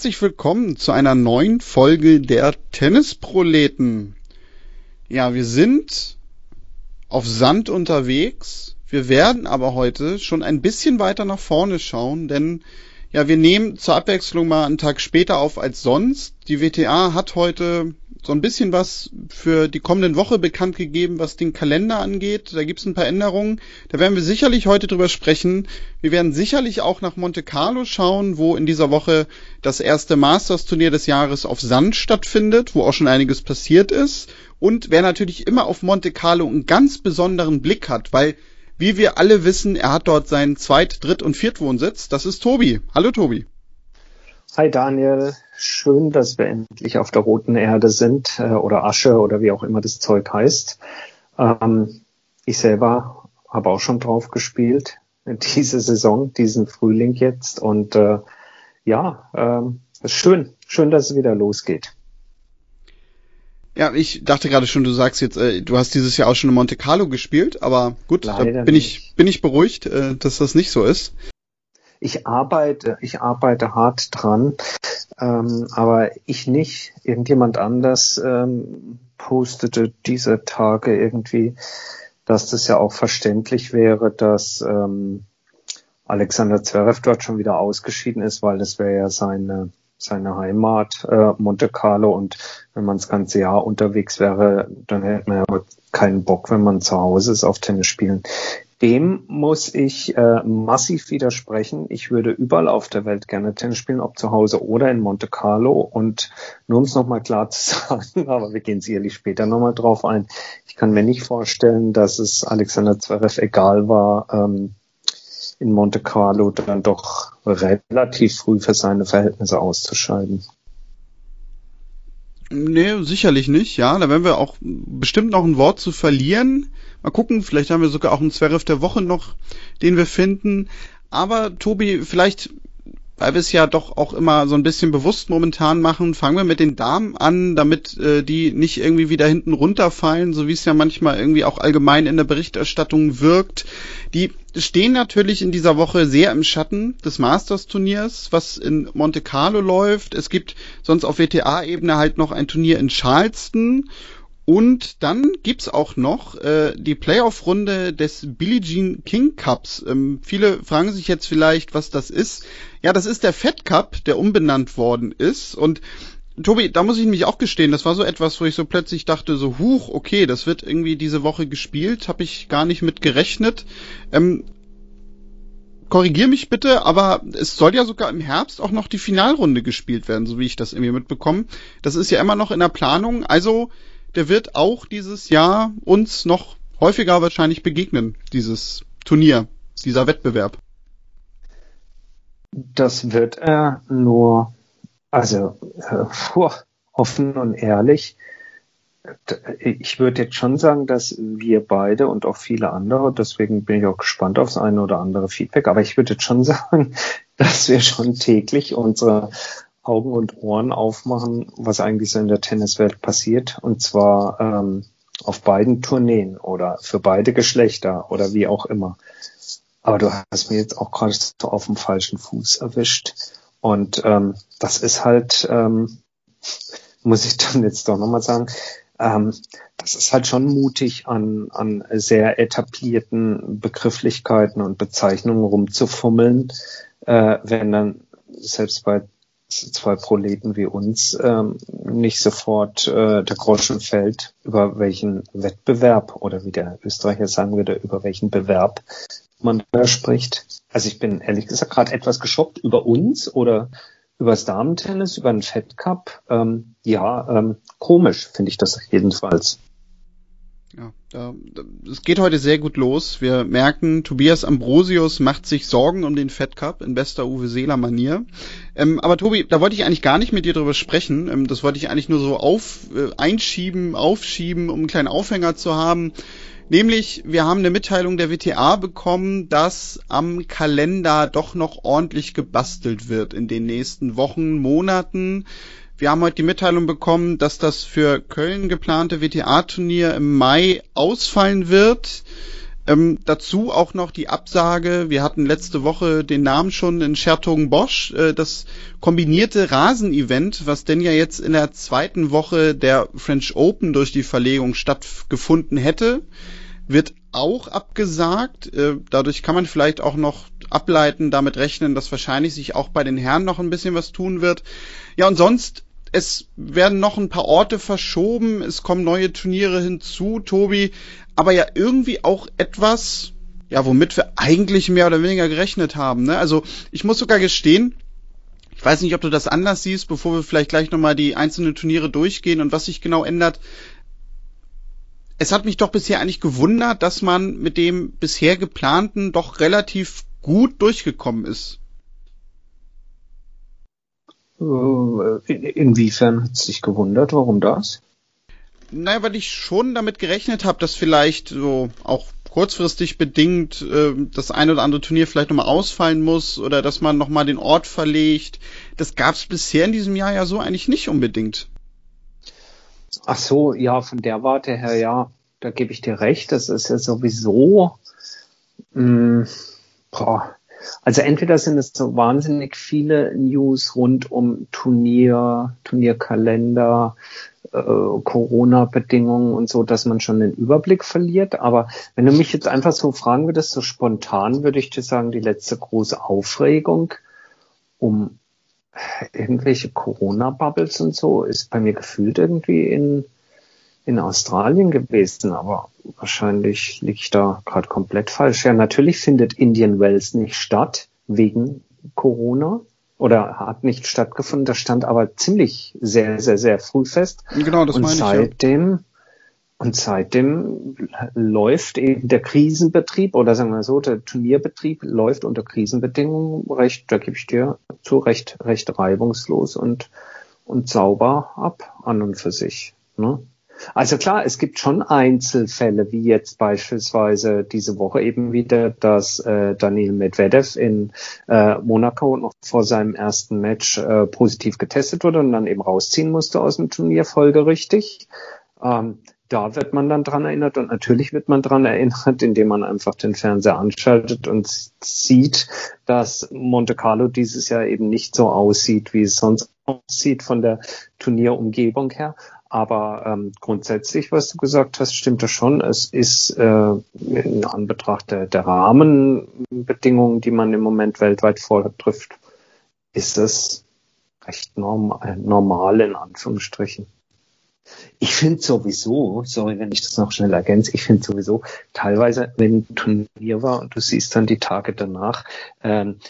herzlich willkommen zu einer neuen Folge der Tennisproleten. Ja, wir sind auf Sand unterwegs. Wir werden aber heute schon ein bisschen weiter nach vorne schauen, denn ja, wir nehmen zur Abwechslung mal einen Tag später auf als sonst. Die WTA hat heute so ein bisschen was für die kommende Woche bekannt gegeben, was den Kalender angeht. Da gibt's ein paar Änderungen. Da werden wir sicherlich heute drüber sprechen. Wir werden sicherlich auch nach Monte Carlo schauen, wo in dieser Woche das erste Masters-Turnier des Jahres auf Sand stattfindet, wo auch schon einiges passiert ist. Und wer natürlich immer auf Monte Carlo einen ganz besonderen Blick hat, weil wie wir alle wissen, er hat dort seinen Zweit-, Dritt- und Viertwohnsitz. Das ist Tobi. Hallo Tobi. Hi Daniel, schön, dass wir endlich auf der roten Erde sind äh, oder Asche oder wie auch immer das Zeug heißt. Ähm, ich selber habe auch schon drauf gespielt diese Saison, diesen Frühling jetzt und äh, ja, ähm, ist schön, schön, dass es wieder losgeht. Ja, ich dachte gerade schon, du sagst jetzt, äh, du hast dieses Jahr auch schon in Monte Carlo gespielt, aber gut, Leider da bin nicht. ich bin ich beruhigt, äh, dass das nicht so ist. Ich arbeite, ich arbeite hart dran, ähm, aber ich nicht. Irgendjemand anders ähm, postete diese Tage irgendwie, dass das ja auch verständlich wäre, dass ähm, Alexander Zverev dort schon wieder ausgeschieden ist, weil das wäre ja seine seine Heimat äh, Monte Carlo und wenn man das ganze Jahr unterwegs wäre, dann hätte man ja keinen Bock, wenn man zu Hause ist auf Tennis spielen. Dem muss ich äh, massiv widersprechen. Ich würde überall auf der Welt gerne Tennis spielen, ob zu Hause oder in Monte Carlo. Und nur um es nochmal klar zu sagen, aber wir gehen sicherlich später nochmal drauf ein. Ich kann mir nicht vorstellen, dass es Alexander Zverev egal war, ähm, in Monte Carlo dann doch relativ früh für seine Verhältnisse auszuscheiden. Nee, sicherlich nicht, ja. Da werden wir auch bestimmt noch ein Wort zu verlieren. Mal gucken, vielleicht haben wir sogar auch einen Zwerf der Woche noch, den wir finden. Aber Tobi, vielleicht weil wir es ja doch auch immer so ein bisschen bewusst momentan machen, fangen wir mit den Damen an, damit äh, die nicht irgendwie wieder hinten runterfallen, so wie es ja manchmal irgendwie auch allgemein in der Berichterstattung wirkt. Die stehen natürlich in dieser Woche sehr im Schatten des Masters-Turniers, was in Monte Carlo läuft. Es gibt sonst auf WTA-Ebene halt noch ein Turnier in Charleston und dann gibt's auch noch äh, die Playoff-Runde des Billie Jean King Cups. Ähm, viele fragen sich jetzt vielleicht, was das ist. Ja, das ist der Fed Cup, der umbenannt worden ist. Und Tobi, da muss ich mich auch gestehen, das war so etwas, wo ich so plötzlich dachte, so, huch, okay, das wird irgendwie diese Woche gespielt, habe ich gar nicht mit gerechnet. Ähm, korrigier mich bitte, aber es soll ja sogar im Herbst auch noch die Finalrunde gespielt werden, so wie ich das irgendwie mitbekomme. Das ist ja immer noch in der Planung. Also der wird auch dieses Jahr uns noch häufiger wahrscheinlich begegnen, dieses Turnier, dieser Wettbewerb. Das wird er nur, also äh, offen und ehrlich. Ich würde jetzt schon sagen, dass wir beide und auch viele andere, deswegen bin ich auch gespannt aufs eine oder andere Feedback, aber ich würde jetzt schon sagen, dass wir schon täglich unsere Augen und Ohren aufmachen, was eigentlich so in der Tenniswelt passiert. Und zwar ähm, auf beiden Tourneen oder für beide Geschlechter oder wie auch immer. Aber du hast mir jetzt auch gerade so auf dem falschen Fuß erwischt. Und ähm, das ist halt, ähm, muss ich dann jetzt doch nochmal sagen, ähm, das ist halt schon mutig, an, an sehr etablierten Begrifflichkeiten und Bezeichnungen rumzufummeln, äh, wenn dann selbst bei zwei Proleten wie uns ähm, nicht sofort äh, der Groschen fällt, über welchen Wettbewerb oder wie der Österreicher sagen würde, über welchen Bewerb man da spricht. Also ich bin ehrlich gesagt gerade etwas geschockt über uns oder über das Damentennis, über den Fed Cup. Ähm, ja, ähm, komisch finde ich das jedenfalls. Ja, da, es geht heute sehr gut los. Wir merken, Tobias Ambrosius macht sich Sorgen um den Fed Cup in bester Uwe Seeler Manier. Ähm, aber Tobi, da wollte ich eigentlich gar nicht mit dir drüber sprechen. Ähm, das wollte ich eigentlich nur so auf, äh, einschieben, aufschieben, um einen kleinen Aufhänger zu haben. Nämlich, wir haben eine Mitteilung der WTA bekommen, dass am Kalender doch noch ordentlich gebastelt wird in den nächsten Wochen, Monaten. Wir haben heute die Mitteilung bekommen, dass das für Köln geplante WTA-Turnier im Mai ausfallen wird. Ähm, dazu auch noch die Absage, wir hatten letzte Woche den Namen schon in Bosch, äh, das kombinierte Rasenevent, was denn ja jetzt in der zweiten Woche der French Open durch die Verlegung stattgefunden hätte, wird auch abgesagt. Äh, dadurch kann man vielleicht auch noch ableiten, damit rechnen, dass wahrscheinlich sich auch bei den Herren noch ein bisschen was tun wird. Ja, und sonst es werden noch ein paar Orte verschoben, es kommen neue Turniere hinzu, Tobi, aber ja irgendwie auch etwas, ja, womit wir eigentlich mehr oder weniger gerechnet haben. Ne? Also ich muss sogar gestehen, ich weiß nicht, ob du das anders siehst, bevor wir vielleicht gleich nochmal die einzelnen Turniere durchgehen und was sich genau ändert. Es hat mich doch bisher eigentlich gewundert, dass man mit dem bisher geplanten doch relativ gut durchgekommen ist. Äh, inwiefern hat es dich gewundert? Warum das? Naja, weil ich schon damit gerechnet habe, dass vielleicht so auch kurzfristig bedingt äh, das ein oder andere Turnier vielleicht nochmal ausfallen muss oder dass man nochmal den Ort verlegt. Das gab es bisher in diesem Jahr ja so eigentlich nicht unbedingt. Ach so, ja, von der Warte her, ja, da gebe ich dir recht. Das ist ja sowieso, mh, mm, boah, also entweder sind es so wahnsinnig viele News rund um Turnier, Turnierkalender, äh, Corona-Bedingungen und so, dass man schon den Überblick verliert. Aber wenn du mich jetzt einfach so fragen würdest, so spontan würde ich dir sagen, die letzte große Aufregung um irgendwelche Corona-Bubbles und so ist bei mir gefühlt irgendwie in in Australien gewesen, aber wahrscheinlich liege ich da gerade komplett falsch. Ja, natürlich findet Indian Wells nicht statt wegen Corona oder hat nicht stattgefunden. Das stand aber ziemlich sehr, sehr, sehr früh fest. Genau, das und meine seitdem, ich. Ja. Und seitdem läuft eben der Krisenbetrieb oder sagen wir so, der Turnierbetrieb läuft unter Krisenbedingungen recht, da gebe ich dir zu, recht, recht reibungslos und, und sauber ab an und für sich. Ne? Also klar, es gibt schon Einzelfälle, wie jetzt beispielsweise diese Woche eben wieder, dass äh, Daniel Medvedev in äh, Monaco noch vor seinem ersten Match äh, positiv getestet wurde und dann eben rausziehen musste aus dem Turnier folgerichtig. Ähm, da wird man dann dran erinnert und natürlich wird man dran erinnert, indem man einfach den Fernseher anschaltet und sieht, dass Monte Carlo dieses Jahr eben nicht so aussieht, wie es sonst aussieht von der Turnierumgebung her. Aber ähm, grundsätzlich, was du gesagt hast, stimmt das schon. Es ist äh, in Anbetracht der, der Rahmenbedingungen, die man im Moment weltweit vortrifft, ist es recht normal, normal in Anführungsstrichen. Ich finde sowieso, sorry, wenn ich das noch schnell ergänze, ich finde sowieso teilweise, wenn ein Turnier war und du siehst dann die Tage danach, ähm,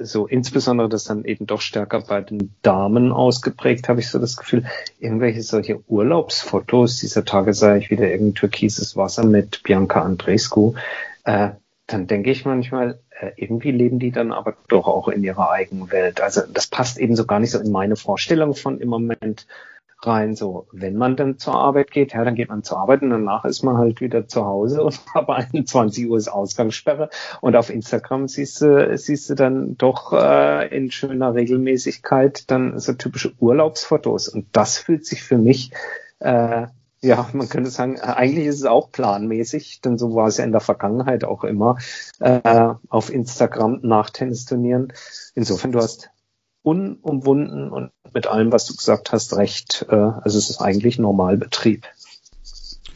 so insbesondere das dann eben doch stärker bei den Damen ausgeprägt, habe ich so das Gefühl, irgendwelche solche Urlaubsfotos, dieser Tage sah ich wieder irgendein türkises Wasser mit Bianca Andrescu, äh, dann denke ich manchmal, äh, irgendwie leben die dann aber doch auch in ihrer eigenen Welt. Also das passt eben so gar nicht so in meine Vorstellung von im Moment rein. So, wenn man dann zur Arbeit geht, ja, dann geht man zur Arbeit und danach ist man halt wieder zu Hause und aber 21 Uhr ist Ausgangssperre. Und auf Instagram siehst du, siehst du dann doch äh, in schöner Regelmäßigkeit dann so typische Urlaubsfotos. Und das fühlt sich für mich äh, ja, man könnte sagen, eigentlich ist es auch planmäßig, denn so war es ja in der Vergangenheit auch immer äh, auf Instagram nach Tennisturnieren. Insofern, du hast unumwunden und mit allem, was du gesagt hast, recht. Äh, also es ist eigentlich Normalbetrieb.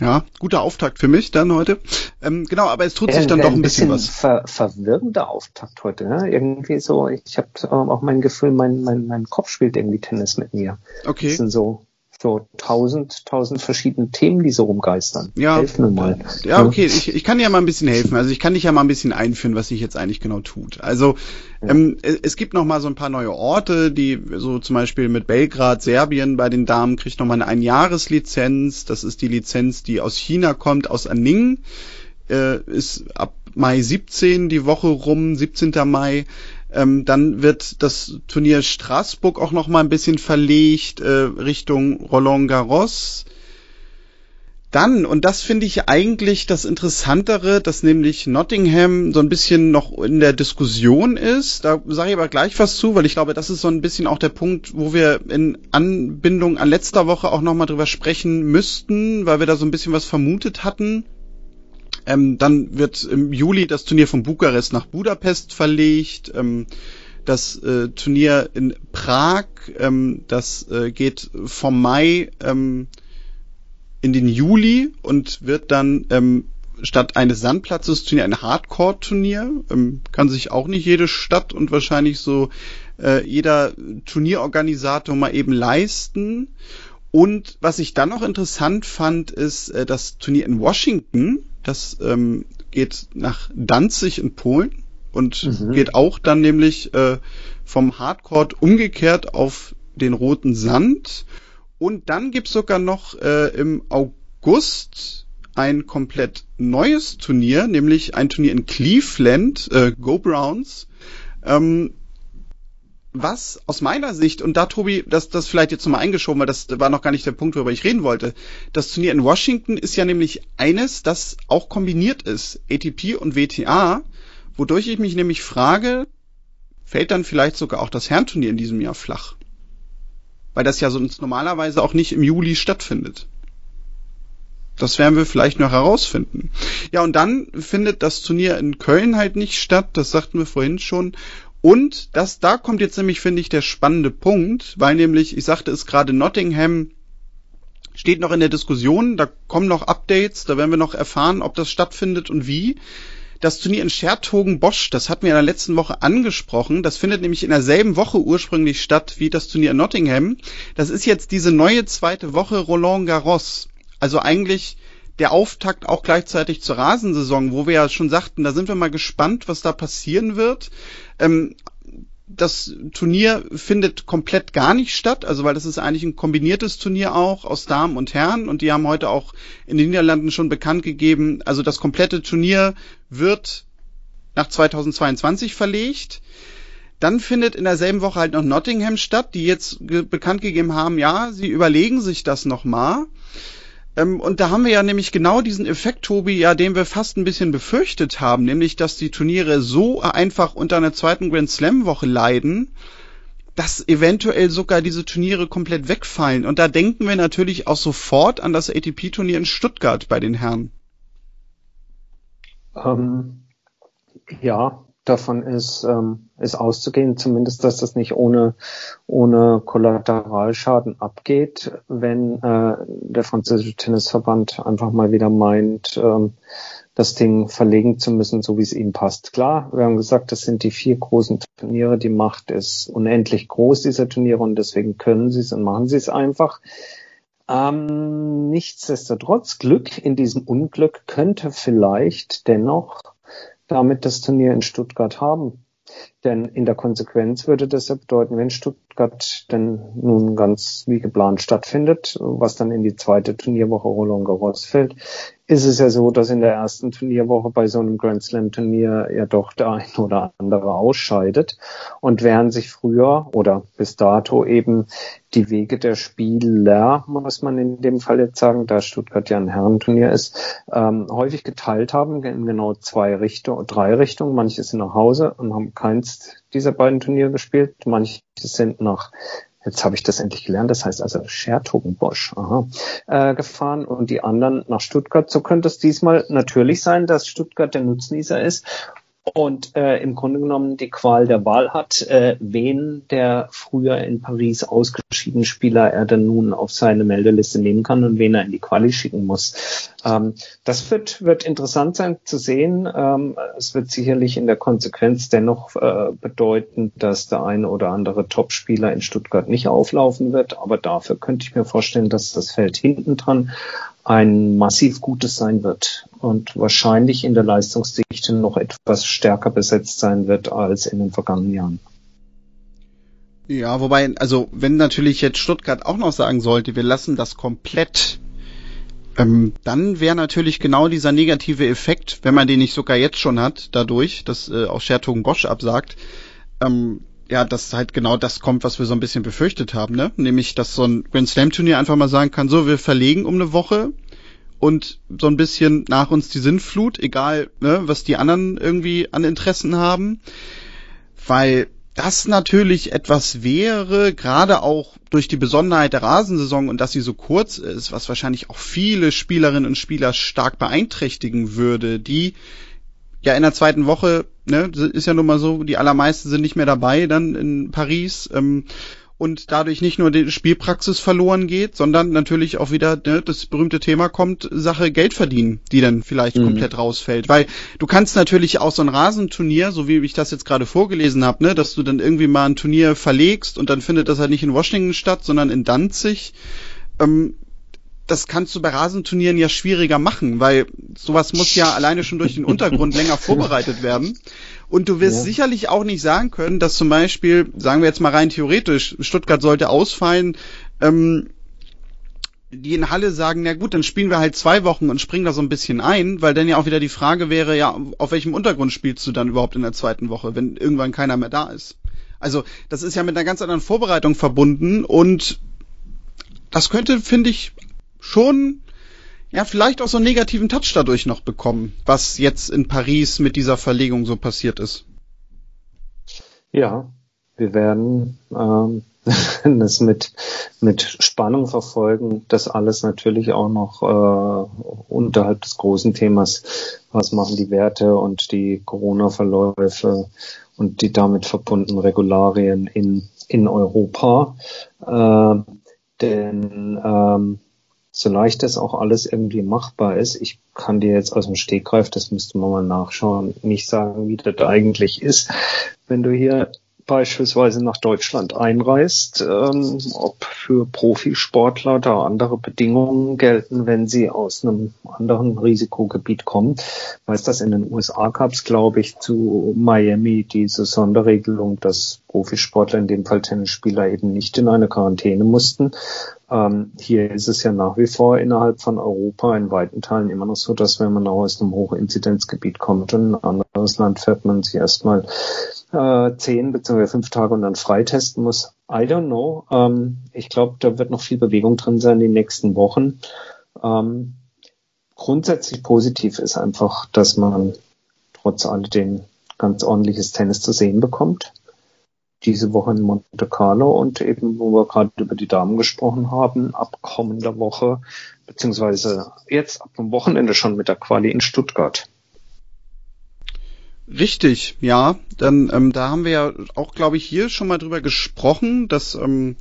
Ja, guter Auftakt für mich dann heute. Ähm, genau, aber es tut sich dann doch ein bisschen, bisschen was. Ver verwirrender Auftakt heute. Ne? Irgendwie so, ich habe ähm, auch mein Gefühl, mein, mein, mein Kopf spielt irgendwie Tennis mit mir. Okay. Sind so so tausend, tausend verschiedene Themen, die so rumgeistern. Ja, Helf mir mal. Ja, okay, ich, ich kann dir ja mal ein bisschen helfen. Also ich kann dich ja mal ein bisschen einführen, was sich jetzt eigentlich genau tut. Also ja. ähm, es gibt noch mal so ein paar neue Orte, die so zum Beispiel mit Belgrad, Serbien bei den Damen kriegt noch mal eine Einjahreslizenz. Das ist die Lizenz, die aus China kommt, aus Anning. Äh, ist ab Mai 17 die Woche rum, 17. Mai. Ähm, dann wird das Turnier Straßburg auch noch mal ein bisschen verlegt äh, Richtung Roland Garros. Dann, und das finde ich eigentlich das Interessantere, dass nämlich Nottingham so ein bisschen noch in der Diskussion ist. Da sage ich aber gleich was zu, weil ich glaube, das ist so ein bisschen auch der Punkt, wo wir in Anbindung an letzter Woche auch nochmal drüber sprechen müssten, weil wir da so ein bisschen was vermutet hatten. Ähm, dann wird im Juli das Turnier von Bukarest nach Budapest verlegt. Ähm, das äh, Turnier in Prag, ähm, das äh, geht vom Mai ähm, in den Juli und wird dann ähm, statt eines Sandplatzes Turnier ein Hardcore-Turnier. Ähm, kann sich auch nicht jede Stadt und wahrscheinlich so äh, jeder Turnierorganisator mal eben leisten. Und was ich dann noch interessant fand, ist äh, das Turnier in Washington. Das ähm, geht nach Danzig in Polen und mhm. geht auch dann nämlich äh, vom Hardcore umgekehrt auf den roten Sand. Und dann gibt's sogar noch äh, im August ein komplett neues Turnier, nämlich ein Turnier in Cleveland, äh, Go Browns. Ähm, was aus meiner Sicht, und da Tobi, das, das vielleicht jetzt nochmal eingeschoben, weil das war noch gar nicht der Punkt, worüber ich reden wollte. Das Turnier in Washington ist ja nämlich eines, das auch kombiniert ist, ATP und WTA, wodurch ich mich nämlich frage, fällt dann vielleicht sogar auch das Herrenturnier in diesem Jahr flach? Weil das ja sonst normalerweise auch nicht im Juli stattfindet. Das werden wir vielleicht noch herausfinden. Ja, und dann findet das Turnier in Köln halt nicht statt, das sagten wir vorhin schon. Und das, da kommt jetzt nämlich, finde ich, der spannende Punkt, weil nämlich, ich sagte es gerade, Nottingham steht noch in der Diskussion, da kommen noch Updates, da werden wir noch erfahren, ob das stattfindet und wie. Das Turnier in Schertogen-Bosch, das hatten wir in der letzten Woche angesprochen, das findet nämlich in derselben Woche ursprünglich statt wie das Turnier in Nottingham. Das ist jetzt diese neue zweite Woche Roland Garros. Also eigentlich der Auftakt auch gleichzeitig zur Rasensaison, wo wir ja schon sagten, da sind wir mal gespannt, was da passieren wird. Ähm, das Turnier findet komplett gar nicht statt, also weil das ist eigentlich ein kombiniertes Turnier auch aus Damen und Herren und die haben heute auch in den Niederlanden schon bekannt gegeben, also das komplette Turnier wird nach 2022 verlegt. Dann findet in derselben Woche halt noch Nottingham statt, die jetzt bekannt gegeben haben, ja, sie überlegen sich das nochmal. Ähm, und da haben wir ja nämlich genau diesen Effekt, Tobi, ja, den wir fast ein bisschen befürchtet haben, nämlich, dass die Turniere so einfach unter einer zweiten Grand Slam Woche leiden, dass eventuell sogar diese Turniere komplett wegfallen. Und da denken wir natürlich auch sofort an das ATP-Turnier in Stuttgart bei den Herren. Ähm, ja, davon ist, ähm, ist auszugehen, zumindest, dass das nicht ohne, ohne Kollateralschaden abgeht, wenn äh, der französische Tennisverband einfach mal wieder meint, ähm, das Ding verlegen zu müssen, so wie es ihm passt. Klar, wir haben gesagt, das sind die vier großen Turniere, die Macht ist unendlich groß, dieser Turniere, und deswegen können sie es und machen sie es einfach. Ähm, nichtsdestotrotz, Glück in diesem Unglück könnte vielleicht dennoch damit das Turnier in Stuttgart haben. Denn in der Konsequenz würde das ja bedeuten, wenn Stuttgart denn nun ganz wie geplant stattfindet, was dann in die zweite Turnierwoche Roland Garros fällt, ist es ja so, dass in der ersten Turnierwoche bei so einem Grand Slam Turnier ja doch der ein oder andere ausscheidet. Und während sich früher oder bis dato eben die Wege der Spieler, muss man in dem Fall jetzt sagen, da Stuttgart ja ein Herrenturnier ist, ähm, häufig geteilt haben in genau zwei Richtungen, drei Richtungen. Manche sind nach Hause und haben keins dieser beiden Turniere gespielt. Manche sind nach Jetzt habe ich das endlich gelernt. Das heißt also Schertogenbosch äh, gefahren und die anderen nach Stuttgart. So könnte es diesmal natürlich sein, dass Stuttgart der Nutznießer ist und äh, im Grunde genommen die Qual der Wahl hat, äh, wen der früher in Paris ausgeschiedene Spieler er dann nun auf seine Meldeliste nehmen kann und wen er in die Quali schicken muss. Ähm, das wird, wird interessant sein zu sehen. Ähm, es wird sicherlich in der Konsequenz dennoch äh, bedeuten, dass der eine oder andere Topspieler in Stuttgart nicht auflaufen wird, aber dafür könnte ich mir vorstellen, dass das Feld hinten dran ein massiv gutes sein wird und wahrscheinlich in der Leistungsdichte noch etwas stärker besetzt sein wird als in den vergangenen Jahren. Ja, wobei, also wenn natürlich jetzt Stuttgart auch noch sagen sollte, wir lassen das komplett, ähm, dann wäre natürlich genau dieser negative Effekt, wenn man den nicht sogar jetzt schon hat, dadurch, dass äh, auch Schertogen Bosch absagt, ähm, ja, dass halt genau das kommt, was wir so ein bisschen befürchtet haben, ne? Nämlich, dass so ein Grand Slam Turnier einfach mal sagen kann, so, wir verlegen um eine Woche und so ein bisschen nach uns die Sinnflut, egal, ne, was die anderen irgendwie an Interessen haben. Weil das natürlich etwas wäre, gerade auch durch die Besonderheit der Rasensaison und dass sie so kurz ist, was wahrscheinlich auch viele Spielerinnen und Spieler stark beeinträchtigen würde, die ja in der zweiten Woche, ne, ist ja nun mal so, die allermeisten sind nicht mehr dabei dann in Paris. Ähm, und dadurch nicht nur die Spielpraxis verloren geht, sondern natürlich auch wieder ne, das berühmte Thema kommt, Sache Geld verdienen, die dann vielleicht mhm. komplett rausfällt. Weil du kannst natürlich auch so ein Rasenturnier, so wie ich das jetzt gerade vorgelesen habe, ne, dass du dann irgendwie mal ein Turnier verlegst und dann findet das halt nicht in Washington statt, sondern in Danzig. Ähm, das kannst du bei Rasenturnieren ja schwieriger machen, weil sowas muss ja alleine schon durch den Untergrund länger vorbereitet werden. Und du wirst ja. sicherlich auch nicht sagen können, dass zum Beispiel, sagen wir jetzt mal rein theoretisch, Stuttgart sollte ausfallen, ähm, die in Halle sagen, na gut, dann spielen wir halt zwei Wochen und springen da so ein bisschen ein, weil dann ja auch wieder die Frage wäre, ja, auf welchem Untergrund spielst du dann überhaupt in der zweiten Woche, wenn irgendwann keiner mehr da ist? Also, das ist ja mit einer ganz anderen Vorbereitung verbunden und das könnte, finde ich, schon ja, vielleicht auch so einen negativen Touch dadurch noch bekommen, was jetzt in Paris mit dieser Verlegung so passiert ist. Ja, wir werden ähm, das mit, mit Spannung verfolgen. Das alles natürlich auch noch äh, unterhalb des großen Themas, was machen die Werte und die Corona-Verläufe und die damit verbundenen Regularien in, in Europa. Äh, denn ähm, so leicht das auch alles irgendwie machbar ist, ich kann dir jetzt aus dem Stegreif, das müsste man mal nachschauen, nicht sagen, wie das eigentlich ist. Wenn du hier beispielsweise nach Deutschland einreist, ähm, ob für Profisportler da andere Bedingungen gelten, wenn sie aus einem anderen Risikogebiet kommen. Weiß das in den USA gab es, glaube ich, zu Miami diese Sonderregelung, dass Profisportler, in dem Fall Tennisspieler, eben nicht in eine Quarantäne mussten. Ähm, hier ist es ja nach wie vor innerhalb von Europa in weiten Teilen immer noch so, dass wenn man aus einem Hochinzidenzgebiet kommt und in ein anderes Land fährt, man sich erstmal äh, zehn bzw. fünf Tage und dann freitesten muss. I don't know. Ähm, ich glaube, da wird noch viel Bewegung drin sein in den nächsten Wochen. Ähm, grundsätzlich positiv ist einfach, dass man trotz alledem ganz ordentliches Tennis zu sehen bekommt. Diese Woche in Monte Carlo und eben, wo wir gerade über die Damen gesprochen haben, ab kommender Woche, beziehungsweise jetzt ab dem Wochenende schon mit der Quali in Stuttgart. Richtig, ja. Dann ähm, da haben wir ja auch, glaube ich, hier schon mal drüber gesprochen, dass ähm,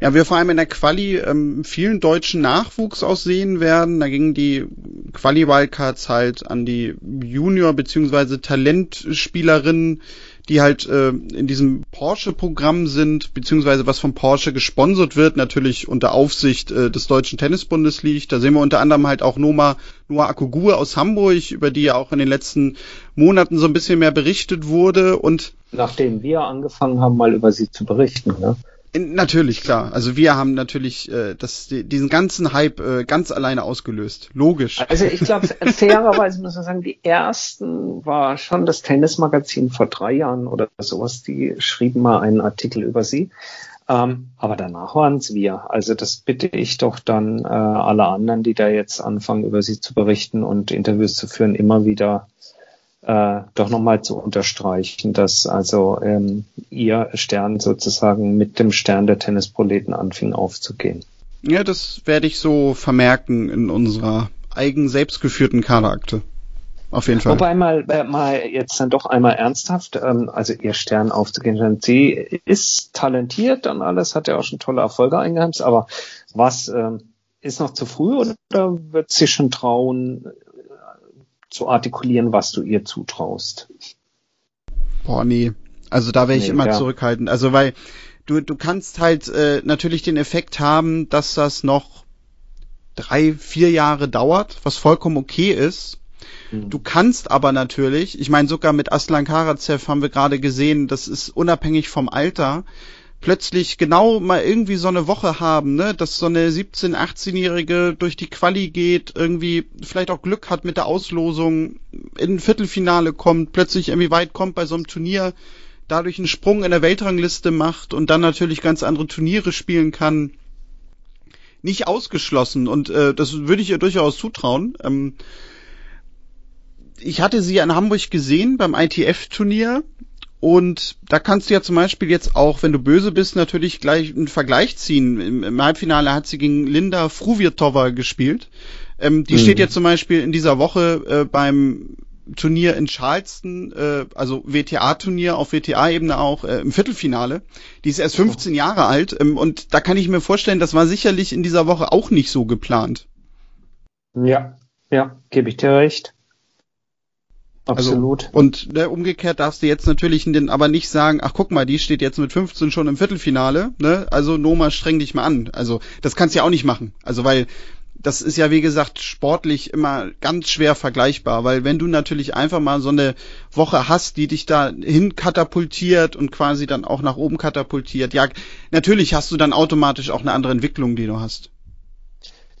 ja wir vor allem in der Quali ähm, vielen deutschen Nachwuchs aussehen werden. Da gingen die Quali-Wildcards halt an die Junior- beziehungsweise Talentspielerinnen die halt äh, in diesem Porsche-Programm sind, beziehungsweise was von Porsche gesponsert wird, natürlich unter Aufsicht äh, des Deutschen Tennisbundes liegt. Da sehen wir unter anderem halt auch Noma Noah Akugur aus Hamburg, über die ja auch in den letzten Monaten so ein bisschen mehr berichtet wurde und nachdem wir angefangen haben, mal über sie zu berichten, ne? Natürlich, klar. Also wir haben natürlich äh, das, diesen ganzen Hype äh, ganz alleine ausgelöst. Logisch. Also ich glaube, fairerweise muss man sagen, die ersten war schon das Tennismagazin vor drei Jahren oder sowas, die schrieben mal einen Artikel über sie. Ähm, aber danach waren es wir. Also das bitte ich doch dann äh, alle anderen, die da jetzt anfangen, über sie zu berichten und Interviews zu führen, immer wieder äh, doch nochmal zu unterstreichen, dass also ähm, ihr Stern sozusagen mit dem Stern der Tennisproleten anfing aufzugehen. Ja, das werde ich so vermerken in unserer eigen selbstgeführten Kaderakte. Auf jeden Fall. Wobei mal, äh, mal jetzt dann doch einmal ernsthaft, ähm, also ihr Stern aufzugehen, sie ist talentiert und alles, hat ja auch schon tolle Erfolge eingeheimst, aber was ähm, ist noch zu früh oder wird sie schon trauen, zu artikulieren, was du ihr zutraust. Boah, nee. Also da wäre ich nee, immer ja. zurückhaltend. Also weil du, du kannst halt äh, natürlich den Effekt haben, dass das noch drei, vier Jahre dauert, was vollkommen okay ist. Mhm. Du kannst aber natürlich, ich meine sogar mit Aslan Karacev haben wir gerade gesehen, das ist unabhängig vom Alter, plötzlich genau mal irgendwie so eine Woche haben, ne, dass so eine 17-, 18-Jährige durch die Quali geht, irgendwie vielleicht auch Glück hat mit der Auslosung, in ein Viertelfinale kommt, plötzlich irgendwie weit kommt bei so einem Turnier, dadurch einen Sprung in der Weltrangliste macht und dann natürlich ganz andere Turniere spielen kann. Nicht ausgeschlossen und äh, das würde ich ihr durchaus zutrauen. Ähm, ich hatte sie in Hamburg gesehen beim ITF-Turnier Und da kannst du ja zum Beispiel jetzt auch, wenn du böse bist, natürlich gleich einen Vergleich ziehen. Im, im Halbfinale hat sie gegen Linda Fruvirtova gespielt. Ähm, die mhm. steht jetzt zum Beispiel in dieser Woche äh, beim Turnier in Charleston, äh, also WTA-Turnier auf WTA-Ebene auch äh, im Viertelfinale. Die ist erst 15 Jahre alt ähm, und da kann ich mir vorstellen, das war sicherlich in dieser Woche auch nicht so geplant. Ja, ja, gebe ich dir recht. Also, Absolut. Also, und ne, umgekehrt darfst du jetzt natürlich den, aber nicht sagen, ach guck mal, die steht jetzt mit 15 schon im Viertelfinale, ne? Also Noma, streng dich mal an. Also das kannst du ja auch nicht machen. Also weil das ist ja wie gesagt sportlich immer ganz schwer vergleichbar, weil wenn du natürlich einfach mal so eine Woche hast, die dich da hin katapultiert und quasi dann auch nach oben katapultiert, ja, natürlich hast du dann automatisch auch eine andere Entwicklung, die du hast.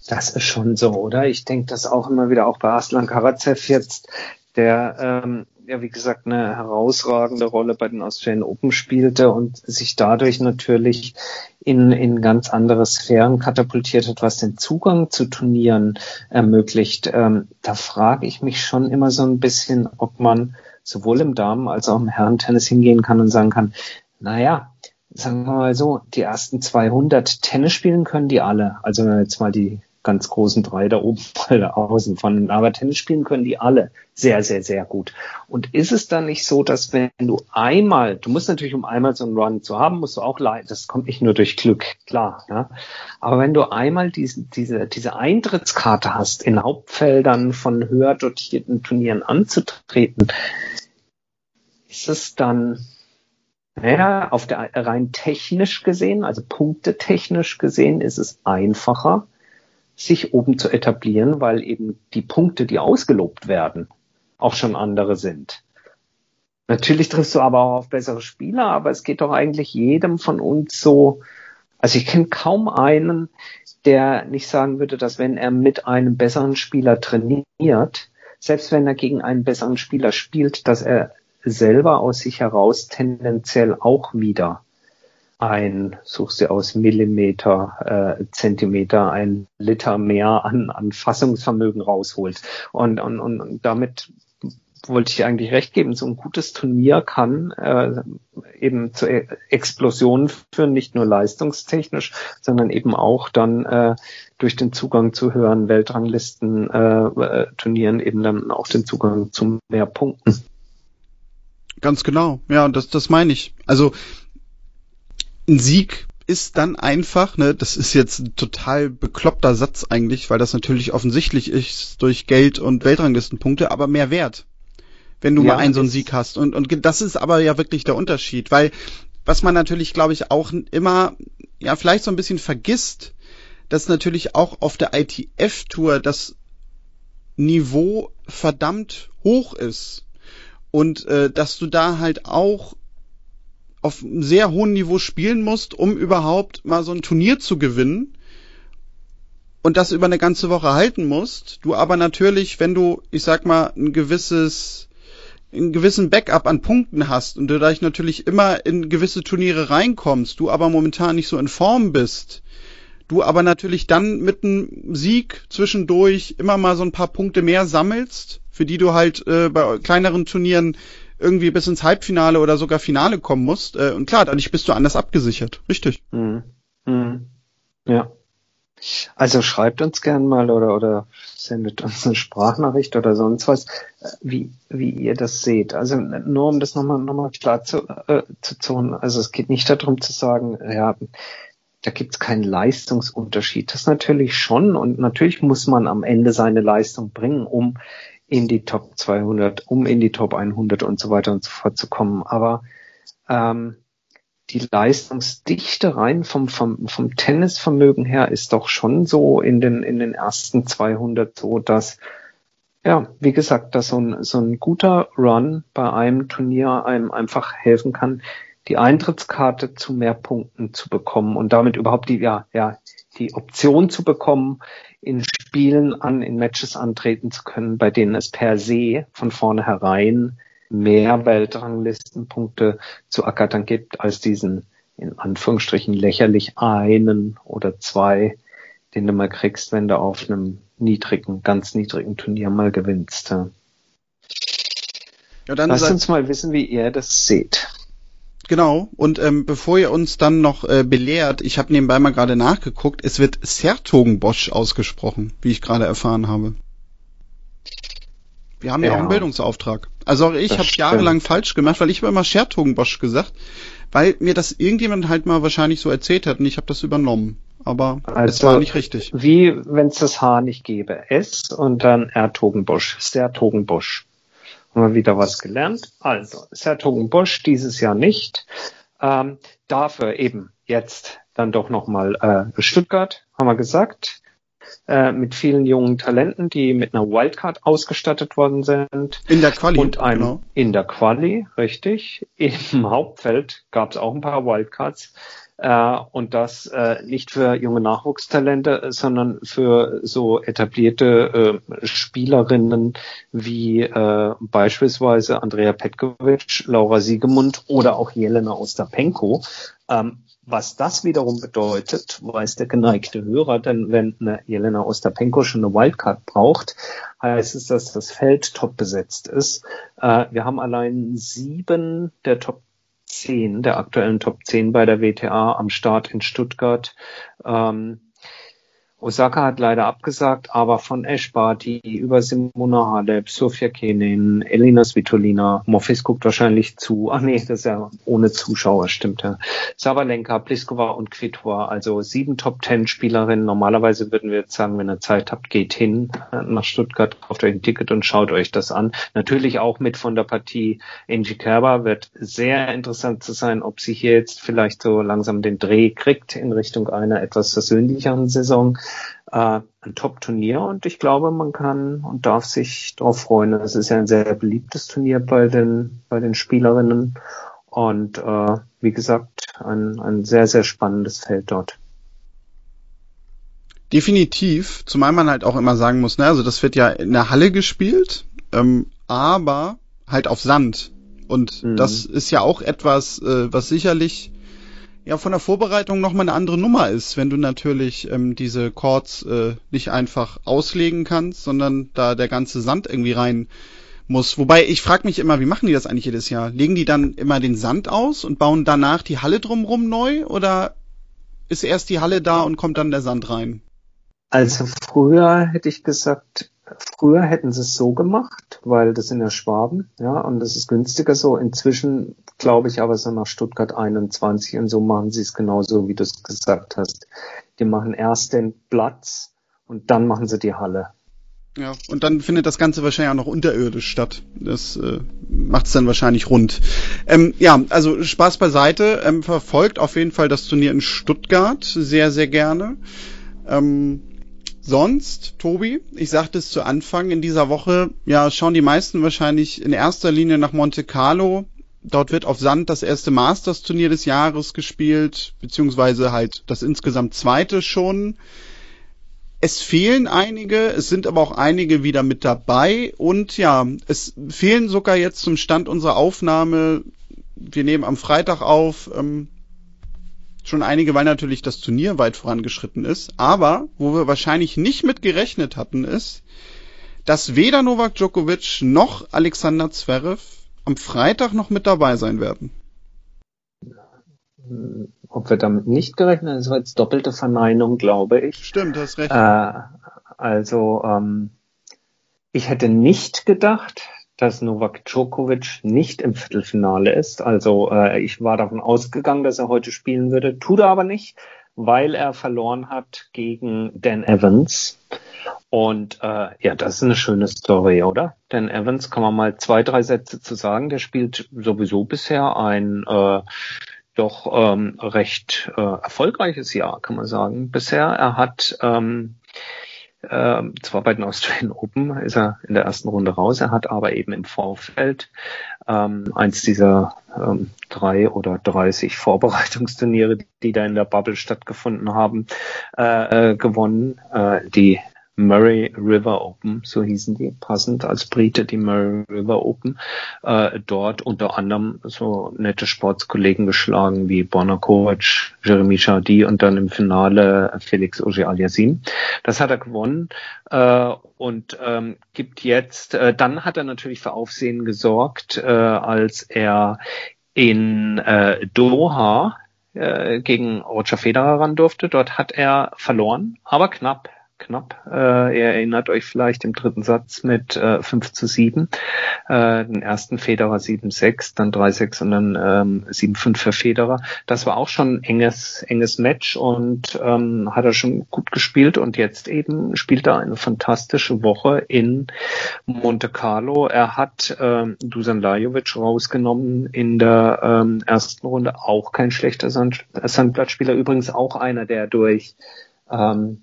Das ist schon so, oder? Ich denke das auch immer wieder, auch bei Aslan Karatsev jetzt, der ähm, ja wie gesagt eine herausragende Rolle bei den Australian Open spielte und sich dadurch natürlich in, in ganz andere Sphären katapultiert hat, was den Zugang zu Turnieren ermöglicht. Ähm, da frage ich mich schon immer so ein bisschen, ob man sowohl im Damen- als auch im Herrentennis hingehen kann und sagen kann, naja, sagen wir mal so, die ersten 200 Tennis spielen können die alle. Also wenn wir jetzt mal die ganz großen drei da oben mal außen von. Aber Tennis spielen können die alle sehr, sehr, sehr gut. Und ist es dann nicht so, dass wenn du einmal, du musst natürlich, um einmal so einen Run zu haben, musst du auch leiden, das kommt nicht nur durch Glück, klar. Ja? Aber wenn du einmal diese, diese, diese Eintrittskarte hast, in Hauptfeldern von höher dotierten Turnieren anzutreten, ist es dann naja, auf der rein technisch gesehen, also punktetechnisch gesehen, ist es einfacher, sich oben zu etablieren, weil eben die Punkte, die ausgelobt werden, auch schon andere sind. Natürlich triffst du aber auch auf bessere Spieler, aber es geht doch eigentlich jedem von uns so. Also ich kenne kaum einen, der nicht sagen würde, dass wenn er mit einem besseren Spieler trainiert, selbst wenn er gegen einen besseren Spieler spielt, dass er selber aus sich heraus tendenziell auch wieder ein, suchst du aus Millimeter, äh, Zentimeter, ein Liter mehr an, an Fassungsvermögen rausholt. Und, und, und, und damit wollte ich eigentlich recht geben. So ein gutes Turnier kann äh, eben zu e Explosionen führen, nicht nur leistungstechnisch, sondern eben auch dann äh, durch den Zugang zu höheren Weltranglisten äh, äh, Turnieren eben dann auch den Zugang zu mehr Punkten. Ganz genau, ja, das, das meine ich. Also ein Sieg ist dann einfach, ne, das ist jetzt ein total bekloppter Satz eigentlich, weil das natürlich offensichtlich ist durch Geld und Weltranglistenpunkte, aber mehr wert, wenn du ja, mal einen so einen Sieg hast. Und, und das ist aber ja wirklich der Unterschied, weil was man natürlich, glaube ich, auch immer, ja, vielleicht so ein bisschen vergisst, dass natürlich auch auf der ITF-Tour das Niveau verdammt hoch ist. Und äh, dass du da halt auch auf einem sehr hohen Niveau spielen musst, um überhaupt mal so ein Turnier zu gewinnen und das über eine ganze Woche halten musst. Du aber natürlich, wenn du, ich sag mal, ein gewisses, einen gewissen Backup an Punkten hast und du dadurch natürlich immer in gewisse Turniere reinkommst, du aber momentan nicht so in Form bist, du aber natürlich dann mit einem Sieg zwischendurch immer mal so ein paar Punkte mehr sammelst, für die du halt äh, bei kleineren Turnieren irgendwie bis ins Halbfinale oder sogar Finale kommen musst. Äh, und klar, dadurch bist du anders abgesichert. Richtig. Mhm. Mhm. Ja. Also schreibt uns gern mal oder, oder sendet uns eine Sprachnachricht oder sonst was, äh, wie, wie ihr das seht. Also nur um das nochmal noch mal klar zu, äh, zu tun. Also es geht nicht darum zu sagen, ja, da gibt's keinen Leistungsunterschied. Das natürlich schon und natürlich muss man am Ende seine Leistung bringen, um in die Top 200, um in die Top 100 und so weiter und so fort zu kommen. Aber ähm, die Leistungsdichte rein vom, vom, vom Tennisvermögen her ist doch schon so in den, in den ersten 200 so, dass, ja, wie gesagt, dass so ein, so ein guter Run bei einem Turnier einem einfach helfen kann, die Eintrittskarte zu mehr Punkten zu bekommen und damit überhaupt die, ja, ja, die Option zu bekommen, in Spielen an, in Matches antreten zu können, bei denen es per se von vornherein mehr Weltranglistenpunkte zu ergattern gibt als diesen in Anführungsstrichen lächerlich einen oder zwei, den du mal kriegst, wenn du auf einem niedrigen, ganz niedrigen Turnier mal gewinnst. Ja, Lasst uns mal wissen, wie ihr das seht. Genau, und ähm, bevor ihr uns dann noch äh, belehrt, ich habe nebenbei mal gerade nachgeguckt, es wird Sertogenbosch ausgesprochen, wie ich gerade erfahren habe. Wir haben ja, ja auch einen Bildungsauftrag. Also auch ich habe jahrelang falsch gemacht, weil ich habe immer Schertogenbosch gesagt, weil mir das irgendjemand halt mal wahrscheinlich so erzählt hat und ich habe das übernommen. Aber also, es war nicht richtig. Wie wenn es das H nicht gäbe. S und dann Ertogenbosch, Sertogenbosch. Haben wir wieder was gelernt. Also, Sertogenbosch dieses Jahr nicht. Ähm, dafür eben jetzt dann doch nochmal äh, Stuttgart, haben wir gesagt äh, mit vielen jungen Talenten, die mit einer Wildcard ausgestattet worden sind. In der Quali. Und einem, genau. in der Quali, richtig. Im Hauptfeld gab es auch ein paar Wildcards. Äh, und das äh, nicht für junge Nachwuchstalente, sondern für so etablierte äh, Spielerinnen wie äh, beispielsweise Andrea Petkovic, Laura Siegemund oder auch Jelena Ostapenko. Ähm, was das wiederum bedeutet, weiß der geneigte Hörer, denn wenn eine Jelena Ostapenko schon eine Wildcard braucht, heißt es, dass das Feld top besetzt ist. Äh, wir haben allein sieben der Top 10, der aktuellen Top 10 bei der WTA am Start in Stuttgart. Ähm, Osaka hat leider abgesagt, aber von Eschbarty über Simona Halep, Sofia Kenin, Elina Svitolina, Morfis guckt wahrscheinlich zu. Ach nee, das ist ja ohne Zuschauer, stimmt ja. Sabalenka, Pliskova und Kvitova, also sieben Top Ten Spielerinnen. Normalerweise würden wir jetzt sagen, wenn ihr Zeit habt, geht hin nach Stuttgart, kauft euch ein Ticket und schaut euch das an. Natürlich auch mit von der Partie Angie Kerber wird sehr interessant zu sein, ob sie hier jetzt vielleicht so langsam den Dreh kriegt in Richtung einer etwas versöhnlicheren Saison äh, ein Top-Turnier und ich glaube, man kann und darf sich darauf freuen. Es ist ja ein sehr beliebtes Turnier bei den, bei den Spielerinnen und äh, wie gesagt, ein, ein sehr, sehr spannendes Feld dort. Definitiv, zumal man halt auch immer sagen muss, ne, also das wird ja in der Halle gespielt, ähm, aber halt auf Sand. Und mhm. das ist ja auch etwas, äh, was sicherlich ja von der Vorbereitung nochmal eine andere Nummer ist, wenn du natürlich ähm, diese Chords äh, nicht einfach auslegen kannst, sondern da der ganze Sand irgendwie rein muss. Wobei ich frage mich immer, wie machen die das eigentlich jedes Jahr? Legen die dann immer den Sand aus und bauen danach die Halle drumrum neu oder ist erst die Halle da und kommt dann der Sand rein? Also früher hätte ich gesagt, früher hätten sie es so gemacht, weil das sind ja Schwaben, ja, und das ist günstiger so. Inzwischen glaube ich aber so nach Stuttgart 21 und so machen sie es genauso, wie du es gesagt hast. Die machen erst den Platz und dann machen sie die Halle. Ja, und dann findet das Ganze wahrscheinlich auch noch unterirdisch statt. Das äh, macht es dann wahrscheinlich rund. Ähm, ja, also Spaß beiseite. Ähm, verfolgt auf jeden Fall das Turnier in Stuttgart sehr, sehr gerne. Ähm, sonst, Tobi, ich sagte es zu Anfang in dieser Woche, ja, schauen die meisten wahrscheinlich in erster Linie nach Monte Carlo. Dort wird auf Sand das erste Masters-Turnier des Jahres gespielt, beziehungsweise halt das insgesamt zweite schon. Es fehlen einige, es sind aber auch einige wieder mit dabei und ja, es fehlen sogar jetzt zum Stand unserer Aufnahme, wir nehmen am Freitag auf, ähm, schon einige, weil natürlich das Turnier weit vorangeschritten ist. Aber wo wir wahrscheinlich nicht mit gerechnet hatten, ist, dass weder Novak Djokovic noch Alexander Zverev am Freitag noch mit dabei sein werden. Ob wir damit nicht gerechnet haben, das war jetzt doppelte Verneinung, glaube ich. Stimmt, hast recht. Äh, also ähm, ich hätte nicht gedacht, dass Novak Djokovic nicht im Viertelfinale ist. Also äh, ich war davon ausgegangen, dass er heute spielen würde, tut er aber nicht, weil er verloren hat gegen Dan Evans. Und äh, ja, das ist eine schöne Story, oder? Dan Evans kann man mal zwei, drei Sätze zu sagen. Der spielt sowieso bisher ein äh, doch ähm, recht äh, erfolgreiches Jahr, kann man sagen. Bisher er hat ähm, ähm, zwar bei den Australian Open ist er in der ersten Runde raus, er hat aber eben im Vorfeld ähm, eins dieser ähm, drei oder 30 Vorbereitungsturniere, die da in der Bubble stattgefunden haben, äh, äh, gewonnen. Äh, die Murray River Open, so hießen die, passend als Brite die Murray River Open, äh, dort unter anderem so nette Sportskollegen geschlagen wie Borna Kovac, Jeremy Chardy und dann im Finale Felix Auger-Aliassime. Das hat er gewonnen äh, und ähm, gibt jetzt, äh, dann hat er natürlich für Aufsehen gesorgt, äh, als er in äh, Doha äh, gegen Roger Federer ran durfte. Dort hat er verloren, aber knapp knapp. Äh, ihr erinnert euch vielleicht im dritten Satz mit äh, 5 zu 7. Äh, den ersten Federer 7-6, dann 3-6 und dann ähm, 7-5 für Federer. Das war auch schon ein enges, enges Match und ähm, hat er schon gut gespielt und jetzt eben spielt er eine fantastische Woche in Monte Carlo. Er hat ähm, Dusan Lajovic rausgenommen in der ähm, ersten Runde. Auch kein schlechter Sand Sandplatzspieler. Übrigens auch einer, der durch ähm,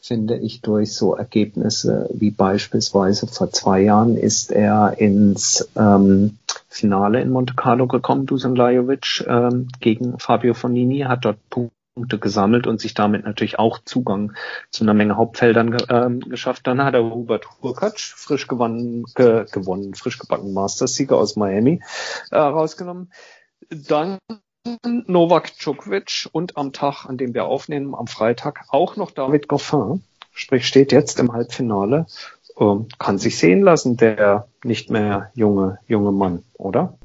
finde ich, durch so Ergebnisse wie beispielsweise vor zwei Jahren ist er ins ähm, Finale in Monte Carlo gekommen, Dusan Lajovic, ähm, gegen Fabio Fonini, hat dort Punkte gesammelt und sich damit natürlich auch Zugang zu einer Menge Hauptfeldern ähm, geschafft. Dann hat er Hubert Hurkacz, frisch gewonnen, ge gewonnen frisch gebacken Masters-Sieger aus Miami, äh, rausgenommen. Dann Novak Djokovic und am Tag, an dem wir aufnehmen, am Freitag, auch noch David Goffin, sprich steht jetzt im Halbfinale, ähm, kann sich sehen lassen, der nicht mehr junge, junge Mann, oder?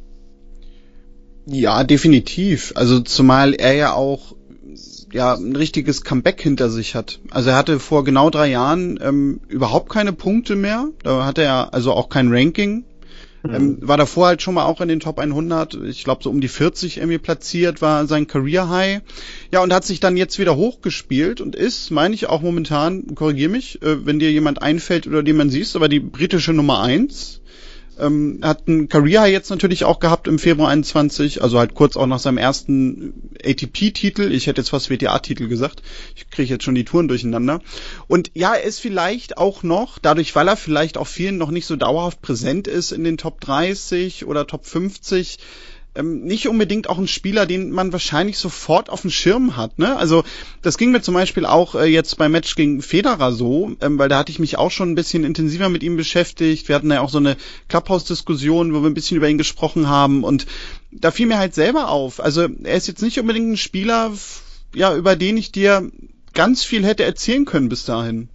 Ja, definitiv. Also zumal er ja auch ja ein richtiges Comeback hinter sich hat. Also er hatte vor genau drei Jahren ähm, überhaupt keine Punkte mehr. Da hatte er also auch kein Ranking Mhm. Ähm, war davor halt schon mal auch in den Top 100, ich glaube so um die 40 irgendwie platziert, war sein Career High. Ja, und hat sich dann jetzt wieder hochgespielt und ist, meine ich auch momentan, korrigier mich, äh, wenn dir jemand einfällt oder den man siehst, aber die britische Nummer eins ähm, hat ein Career jetzt natürlich auch gehabt im Februar 21, also halt kurz auch nach seinem ersten ATP-Titel. Ich hätte jetzt fast WTA-Titel gesagt. Ich kriege jetzt schon die Touren durcheinander. Und ja, er ist vielleicht auch noch, dadurch, weil er vielleicht auch vielen noch nicht so dauerhaft präsent ist in den Top 30 oder Top 50, ähm, nicht unbedingt auch ein Spieler, den man wahrscheinlich sofort auf dem Schirm hat. Ne? Also das ging mir zum Beispiel auch äh, jetzt beim Match gegen Federer so, ähm, weil da hatte ich mich auch schon ein bisschen intensiver mit ihm beschäftigt. Wir hatten ja auch so eine Clubhouse-Diskussion, wo wir ein bisschen über ihn gesprochen haben und da fiel mir halt selber auf. Also er ist jetzt nicht unbedingt ein Spieler, ja, über den ich dir ganz viel hätte erzählen können bis dahin.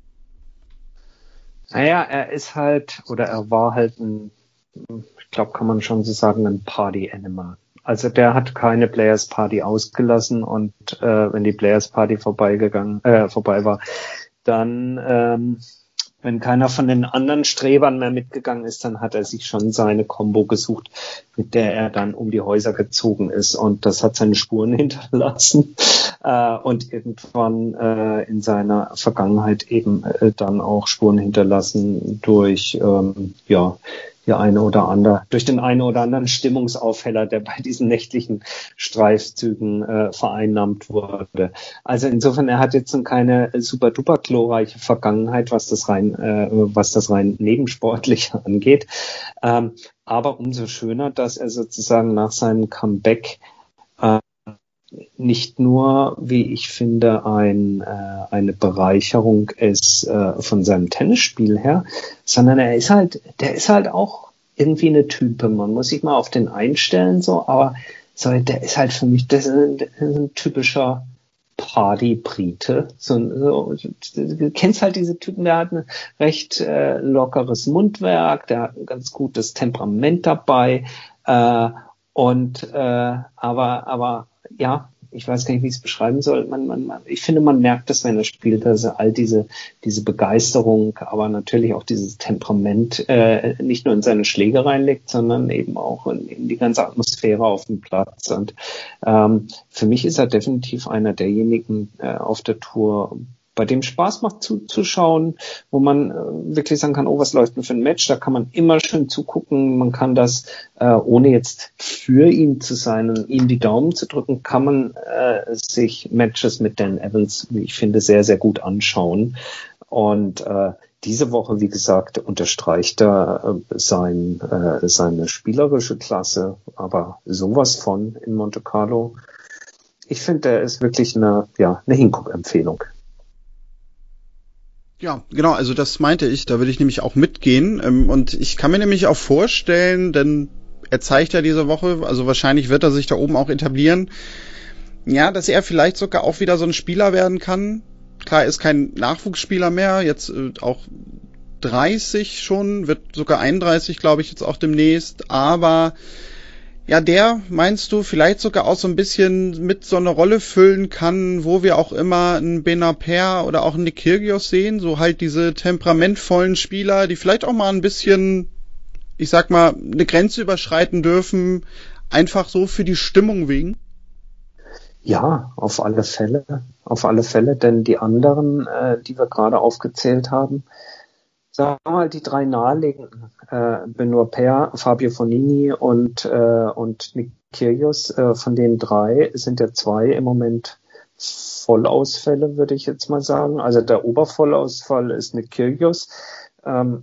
Naja, er ist halt, oder er war halt ein ich glaube, kann man schon so sagen, ein Party-Animal. Also der hat keine Players Party ausgelassen und äh, wenn die Players Party vorbeigegangen, äh, vorbei war, dann ähm, wenn keiner von den anderen Strebern mehr mitgegangen ist, dann hat er sich schon seine Combo gesucht, mit der er dann um die Häuser gezogen ist. Und das hat seine Spuren hinterlassen äh, und irgendwann äh, in seiner Vergangenheit eben äh, dann auch Spuren hinterlassen durch ähm, ja die eine oder andere, durch den einen oder anderen Stimmungsaufheller, der bei diesen nächtlichen Streifzügen äh, vereinnahmt wurde. Also insofern, er hat jetzt keine super duper glorreiche Vergangenheit, was das rein, äh, was das rein nebensportliche angeht. Ähm, aber umso schöner, dass er sozusagen nach seinem Comeback nicht nur, wie ich finde, ein, äh, eine Bereicherung ist äh, von seinem Tennisspiel her, sondern er ist halt, der ist halt auch irgendwie eine Type. Man muss sich mal auf den einstellen, so, aber so, der ist halt für mich, das ist ein, ein typischer Party-Brite. So, so, du kennst halt diese Typen, der hat ein recht äh, lockeres Mundwerk, der hat ein ganz gutes Temperament dabei. Äh, und äh, aber, aber ja, ich weiß gar nicht, wie ich es beschreiben soll. Man, man, man, ich finde, man merkt das, wenn er spielt, dass er all diese, diese Begeisterung, aber natürlich auch dieses Temperament äh, nicht nur in seine Schläge reinlegt, sondern eben auch in, in die ganze Atmosphäre auf dem Platz. Und ähm, für mich ist er definitiv einer derjenigen äh, auf der Tour, bei dem Spaß macht zuzuschauen, wo man äh, wirklich sagen kann, oh, was läuft denn für ein Match? Da kann man immer schön zugucken. Man kann das, äh, ohne jetzt für ihn zu sein und ihm die Daumen zu drücken, kann man äh, sich Matches mit Dan Evans, wie ich finde, sehr, sehr gut anschauen. Und äh, diese Woche, wie gesagt, unterstreicht er äh, sein, äh, seine spielerische Klasse, aber sowas von in Monte Carlo. Ich finde, er ist wirklich eine, ja, eine Hinguck-Empfehlung. Ja, genau, also das meinte ich, da würde ich nämlich auch mitgehen. Ähm, und ich kann mir nämlich auch vorstellen, denn er zeigt ja diese Woche, also wahrscheinlich wird er sich da oben auch etablieren, ja, dass er vielleicht sogar auch wieder so ein Spieler werden kann. Klar, ist kein Nachwuchsspieler mehr, jetzt äh, auch 30 schon, wird sogar 31, glaube ich, jetzt auch demnächst, aber ja, der, meinst du, vielleicht sogar auch so ein bisschen mit so eine Rolle füllen kann, wo wir auch immer einen Benaper oder auch einen Nikirgios sehen, so halt diese temperamentvollen Spieler, die vielleicht auch mal ein bisschen, ich sag mal, eine Grenze überschreiten dürfen, einfach so für die Stimmung wegen? Ja, auf alle Fälle, auf alle Fälle, denn die anderen, äh, die wir gerade aufgezählt haben, sagen wir mal, die drei naheliegenden, äh, Benoit Per, Fabio Fonini und, äh, und Nick Kyrgios, äh, von den drei sind ja zwei im Moment Vollausfälle, würde ich jetzt mal sagen. Also der Obervollausfall ist Nick Kyrgios. Ähm,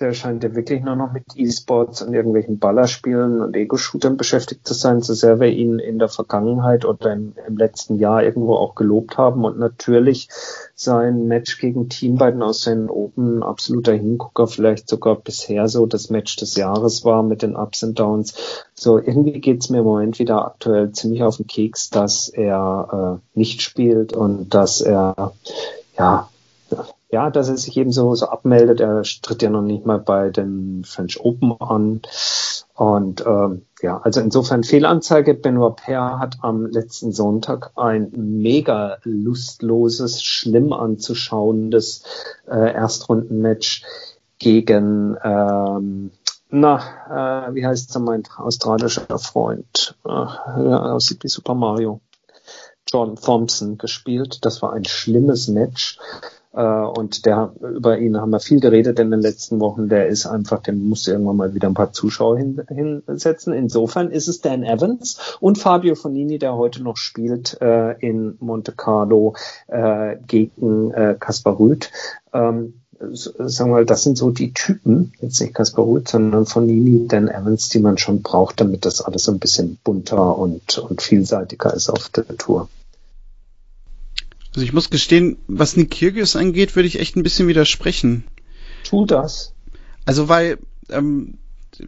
der scheint ja wirklich nur noch mit E-Sports und irgendwelchen Ballerspielen und Ego-Shootern beschäftigt zu sein, so sehr wir ihn in der Vergangenheit oder im, im, letzten Jahr irgendwo auch gelobt haben und natürlich sein Match gegen Team bei den Australian Open absoluter Hingucker, vielleicht sogar bisher so das Match des Jahres war mit den Ups und Downs. So irgendwie geht's mir im Moment wieder aktuell ziemlich auf den Keks, dass er äh, nicht spielt und dass er ja ja, dass er sich eben so, so abmeldet. Er tritt ja noch nicht mal bei den French Open an. Und ähm, ja, also insofern Fehlanzeige. Benoit Per hat am letzten Sonntag ein mega lustloses, schlimm anzuschauendes äh, Erstrundenmatch gegen ähm, na, äh, wie heißt er, mein australischer Freund? Äh, aussieht wie Super Mario. John Thompson gespielt. Das war ein schlimmes Match. Äh, und der, über ihn haben wir viel geredet in den letzten Wochen. Der ist einfach, dem muss irgendwann mal wieder ein paar Zuschauer hin, hinsetzen. Insofern ist es Dan Evans und Fabio Fonini, der heute noch spielt äh, in Monte Carlo äh, gegen äh, Kaspar Rüth. Ähm, sagen wir mal, das sind so die Typen, jetzt nicht Kaspar Ruth, sondern von Nini, Dan Evans, die man schon braucht, damit das alles ein bisschen bunter und, und vielseitiger ist auf der Tour. Also ich muss gestehen, was Nick Kyrgios angeht, würde ich echt ein bisschen widersprechen. Tu das. Also weil, ähm,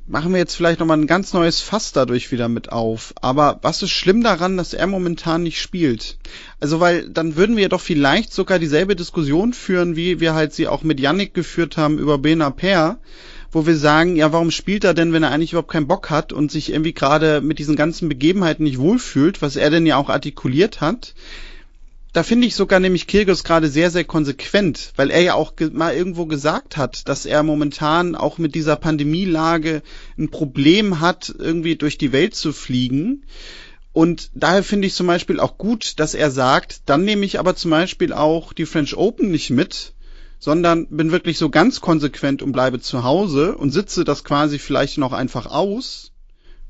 machen wir jetzt vielleicht nochmal ein ganz neues Fass dadurch wieder mit auf. Aber was ist schlimm daran, dass er momentan nicht spielt? Also weil dann würden wir doch vielleicht sogar dieselbe Diskussion führen, wie wir halt sie auch mit Yannick geführt haben über Bena Per, wo wir sagen, ja, warum spielt er denn, wenn er eigentlich überhaupt keinen Bock hat und sich irgendwie gerade mit diesen ganzen Begebenheiten nicht wohlfühlt, was er denn ja auch artikuliert hat? Da finde ich sogar nämlich Kirgis gerade sehr, sehr konsequent, weil er ja auch mal irgendwo gesagt hat, dass er momentan auch mit dieser Pandemielage ein Problem hat, irgendwie durch die Welt zu fliegen. Und daher finde ich zum Beispiel auch gut, dass er sagt, dann nehme ich aber zum Beispiel auch die French Open nicht mit, sondern bin wirklich so ganz konsequent und bleibe zu Hause und sitze das quasi vielleicht noch einfach aus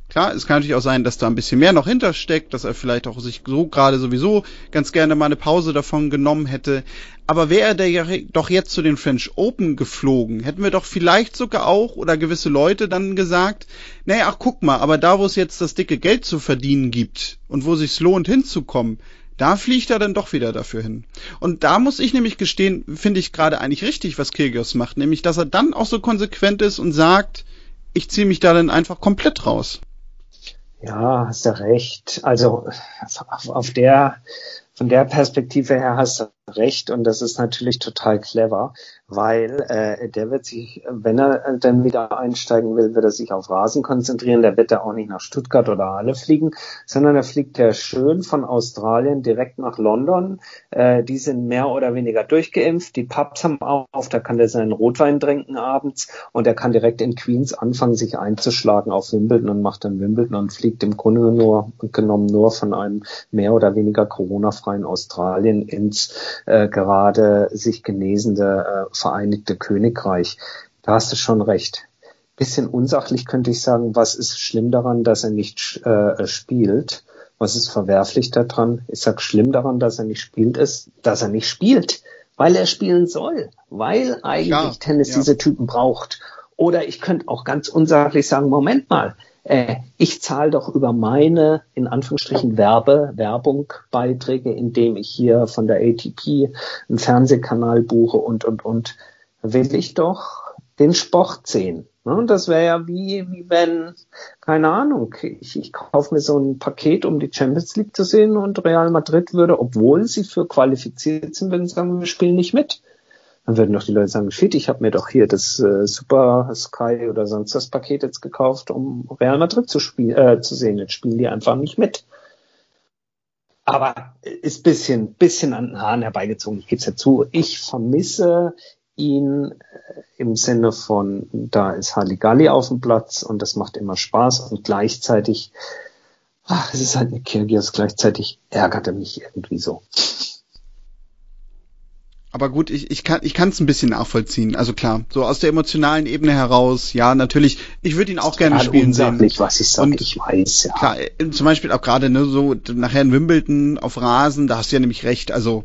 Klar, es kann natürlich auch sein, dass da ein bisschen mehr noch hintersteckt, dass er vielleicht auch sich so gerade sowieso ganz gerne mal eine Pause davon genommen hätte. Aber wäre der ja doch jetzt zu den French Open geflogen, hätten wir doch vielleicht sogar auch oder gewisse Leute dann gesagt, naja, ach guck mal, aber da wo es jetzt das dicke Geld zu verdienen gibt und wo sich's lohnt hinzukommen, da fliegt er dann doch wieder dafür hin. Und da muss ich nämlich gestehen, finde ich gerade eigentlich richtig, was Kyrgios macht, nämlich dass er dann auch so konsequent ist und sagt, ich ziehe mich da dann einfach komplett raus. Ja, hast du recht. Also auf, der, von der Perspektive her hast du recht und das ist natürlich total clever weil äh, der wird sich, wenn er dann wieder einsteigen will, wird er sich auf Rasen konzentrieren. Der wird ja auch nicht nach Stuttgart oder Halle fliegen, sondern er fliegt ja schön von Australien direkt nach London. Äh, die sind mehr oder weniger durchgeimpft. Die Pubs haben auf, da kann er seinen Rotwein trinken abends und er kann direkt in Queens anfangen, sich einzuschlagen auf Wimbledon und macht dann Wimbledon und fliegt im Grunde nur genommen nur von einem mehr oder weniger Corona-freien Australien ins äh, gerade sich genesende äh, Vereinigte Königreich. Da hast du schon recht. Bisschen unsachlich könnte ich sagen, was ist schlimm daran, dass er nicht äh, spielt? Was ist verwerflich daran? Ich sag schlimm daran, dass er nicht spielt, ist, dass er nicht spielt, weil er spielen soll, weil eigentlich ja, Tennis ja. diese Typen braucht. Oder ich könnte auch ganz unsachlich sagen, Moment mal, äh, ich zahle doch über meine, in Anführungsstrichen, Werbe, Werbung Beiträge, indem ich hier von der ATP einen Fernsehkanal buche und, und, und, will ich doch den Sport sehen. Ne? Das wäre ja wie, wie wenn, keine Ahnung, ich, ich kaufe mir so ein Paket, um die Champions League zu sehen und Real Madrid würde, obwohl sie für qualifiziert sind, wenn sie sagen, wir spielen nicht mit. Dann würden doch die Leute sagen, shit, ich habe mir doch hier das äh, Super Sky oder sonst das Paket jetzt gekauft, um Real Madrid zu, spielen, äh, zu sehen. Jetzt spielen die einfach nicht mit. Aber ist bisschen, bisschen an den Haaren herbeigezogen. Ich gebe es ja zu. Ich vermisse ihn äh, im Sinne von, da ist Halligalli auf dem Platz und das macht immer Spaß und gleichzeitig, ach, es ist halt eine Kirgios, gleichzeitig ärgert er mich irgendwie so. Aber gut, ich, ich kann ich kann es ein bisschen nachvollziehen. Also klar, so aus der emotionalen Ebene heraus, ja, natürlich. Ich würde ihn auch gerne spielen sehen. was ich sage, ich weiß, ja. Klar, äh, zum Beispiel auch gerade ne, so nachher in Wimbledon auf Rasen, da hast du ja nämlich recht. Also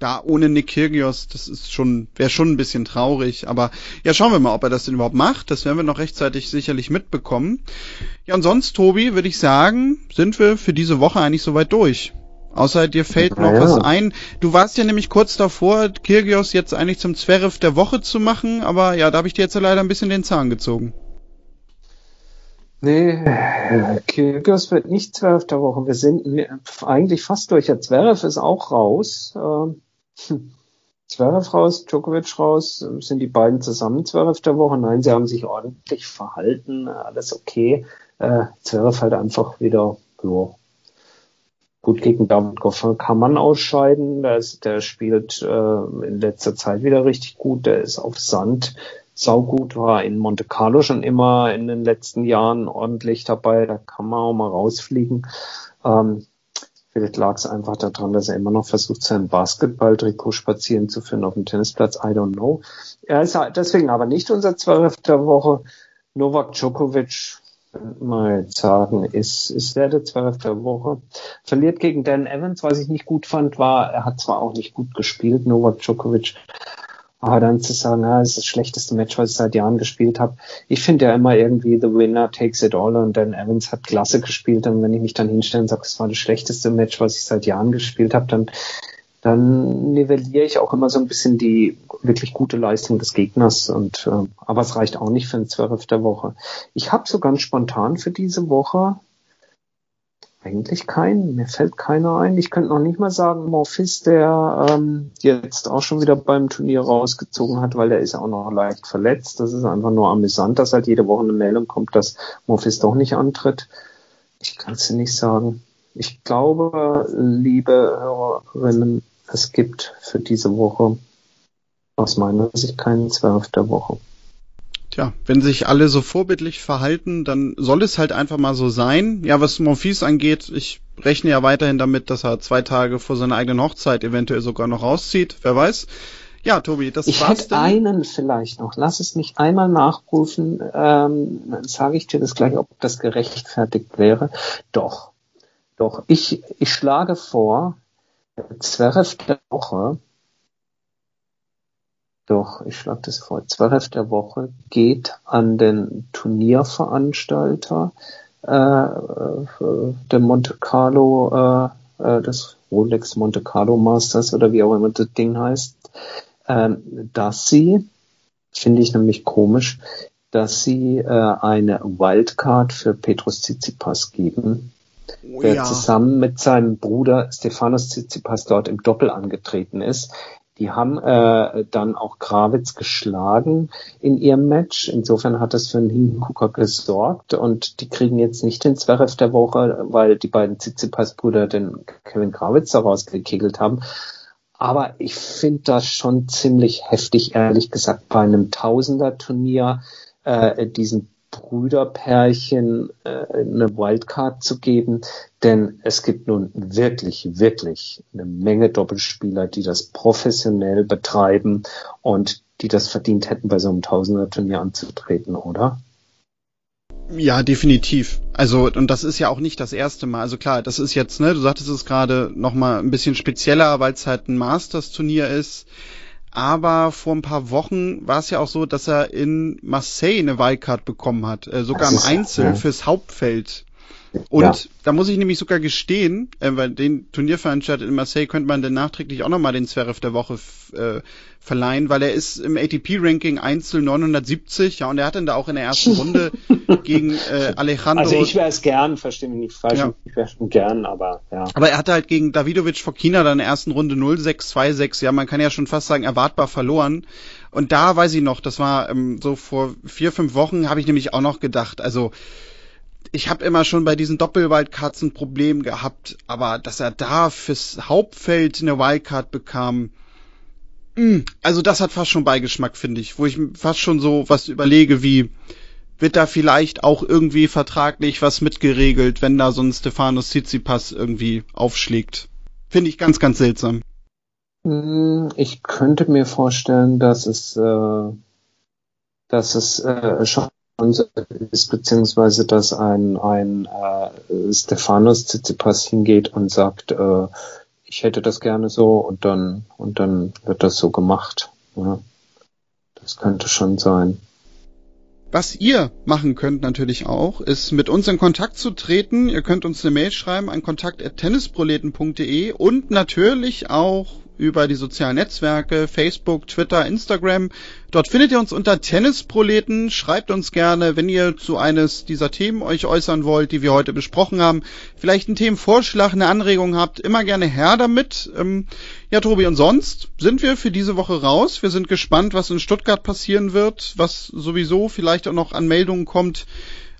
da ohne Nick Kyrgios, das ist schon wäre schon ein bisschen traurig. Aber ja, schauen wir mal, ob er das denn überhaupt macht. Das werden wir noch rechtzeitig sicherlich mitbekommen. Ja, und sonst, Tobi, würde ich sagen, sind wir für diese Woche eigentlich soweit durch. Außer dir fällt noch ja. was ein. Du warst ja nämlich kurz davor, Kirgios jetzt eigentlich zum Zverev der Woche zu machen, aber ja, da habe ich dir jetzt leider ein bisschen den Zahn gezogen. Nee, Kirgios wird nicht Zverev der Woche. Wir sind eigentlich fast durch. Ja, Zverev ist auch raus. Ähm, Zverev raus, Djokovic raus. Sind die beiden zusammen Zverev der Woche? Nein, sie haben sich ordentlich verhalten. Alles okay. Äh, Zverev halt einfach wieder, ja, Gut, gegen David Goffin kann man ausscheiden. Der, ist, der spielt äh, in letzter Zeit wieder richtig gut. Der ist auf Sand saugut, war in Monte Carlo schon immer in den letzten Jahren ordentlich dabei. Da kann man auch mal rausfliegen. Ähm, vielleicht lag es einfach daran, dass er immer noch versucht, sein Basketball-Trikot spazieren zu führen auf dem Tennisplatz. I don't know. Er ist deswegen aber nicht unser zwölfter Woche. Novak Djokovic mal sagen, ist, ist der der zwölfte Woche. Verliert gegen Dan Evans, was ich nicht gut fand, war, er hat zwar auch nicht gut gespielt, Novak Djokovic, aber dann zu sagen, ja, das ist das schlechteste Match, was ich seit Jahren gespielt habe. Ich finde ja immer irgendwie, the winner takes it all und Dan Evans hat klasse gespielt und wenn ich mich dann hinstelle und sage, es war das schlechteste Match, was ich seit Jahren gespielt habe, dann dann nivelliere ich auch immer so ein bisschen die wirklich gute Leistung des Gegners. Und äh, aber es reicht auch nicht für ein Zwölf der Woche. Ich habe so ganz spontan für diese Woche eigentlich keinen. Mir fällt keiner ein. Ich könnte noch nicht mal sagen, Morphis, der ähm, jetzt auch schon wieder beim Turnier rausgezogen hat, weil der ist auch noch leicht verletzt. Das ist einfach nur amüsant, dass halt jede Woche eine Meldung kommt, dass Morphis doch nicht antritt. Ich kann es nicht sagen. Ich glaube, liebe Hörerinnen, es gibt für diese Woche aus meiner Sicht keinen Zwölf der Woche. Tja, wenn sich alle so vorbildlich verhalten, dann soll es halt einfach mal so sein. Ja, was Monfils angeht, ich rechne ja weiterhin damit, dass er zwei Tage vor seiner eigenen Hochzeit eventuell sogar noch rauszieht. Wer weiß. Ja, Tobi, das ich war's hätte denn. einen vielleicht noch. Lass es mich einmal nachprüfen. Ähm, dann sage ich dir das gleich, ob das gerechtfertigt wäre. Doch, doch. Ich, ich schlage vor, Zverev der Woche, doch, ich schlage das vor, Zverev der Woche geht an den Turnierveranstalter äh, äh, der Monte Carlo, äh, äh, das Rolex Monte Carlo Masters oder wie auch immer das Ding heißt, äh, dass sie, finde ich nämlich komisch, dass sie äh, eine Wildcard für Petrus Tsitsipas geben, oh, der ja. zusammen mit seinem Bruder Stefanos Tsitsipas dort im Doppel angetreten ist. Die haben äh, dann auch Gravitz geschlagen in ihrem Match. Insofern hat das für einen Hingucker gesorgt und die kriegen jetzt nicht den Zverev der Woche, weil die beiden Tsitsipas-Brüder den Kevin Gravitz daraus gekegelt haben. Aber ich finde das schon ziemlich heftig, ehrlich gesagt, bei einem Tausender-Turnier äh, diesen Brüderpärchen äh, eine Wildcard zu geben, denn es gibt nun wirklich, wirklich eine Menge Doppelspieler, die das professionell betreiben und die das verdient hätten, bei so einem Tausender-Turnier anzutreten, oder? Ja, definitiv. Also, und das ist ja auch nicht das erste Mal. Also klar, das ist jetzt, ne, du sagtest es gerade nochmal ein bisschen spezieller, weil es halt ein Masters-Turnier ist. Aber vor ein paar Wochen war es ja auch so, dass er in Marseille eine Wildcard bekommen hat, äh, sogar im Einzel ja. fürs Hauptfeld. Und ja. da muss ich nämlich sogar gestehen, äh, weil den Turnierveranstalter in Marseille könnte man dann nachträglich auch nochmal den Zverev der Woche äh, verleihen, weil er ist im ATP-Ranking Einzel 970, ja, und er hat dann da auch in der ersten Runde gegen äh, Alejandro. Also ich wäre es gern, verstehe mich nicht falsch, ja. ich wäre schon gern, aber ja. Aber er hatte halt gegen Davidovic Fokina dann in der ersten Runde 0-6-2-6, ja, man kann ja schon fast sagen, erwartbar verloren. Und da weiß ich noch, das war ähm, so vor vier, fünf Wochen, habe ich nämlich auch noch gedacht, also ich habe immer schon bei diesen Doppelwildcards ein Problem gehabt, aber dass er da fürs Hauptfeld eine Wildcard bekam, mh, mm, also das hat fast schon Beigeschmack, finde ich, wo ich fast schon so was überlege, wie wird da vielleicht auch irgendwie vertraglich was mitgeregelt, wenn da so ein Stefanos Tsitsipas irgendwie aufschlägt. Finde ich ganz, ganz seltsam. Mm, ich könnte mir vorstellen, dass es, äh, dass es äh, schon ist, beziehungsweise dass ein, ein äh, Stephanos Tsitsipas hingeht und sagt, äh, ich hätte das gerne so und dann und dann wird das so gemacht. Ja. Das könnte schon sein. Was ihr machen könnt natürlich auch, ist mit uns in Kontakt zu treten. Ihr könnt uns eine Mail schreiben an kontakt.tennisproleten.de und natürlich auch über die sozialen Netzwerke, Facebook, Twitter, Instagram. Dort findet ihr uns unter Tennisproleten. Schreibt uns gerne, wenn ihr zu eines dieser Themen euch äußern wollt, die wir heute besprochen haben. Vielleicht einen Themenvorschlag, eine Anregung habt, immer gerne her damit. Ähm, ja, Tobi, und sonst sind wir für diese Woche raus. Wir sind gespannt, was in Stuttgart passieren wird, was sowieso vielleicht auch noch an Meldungen kommt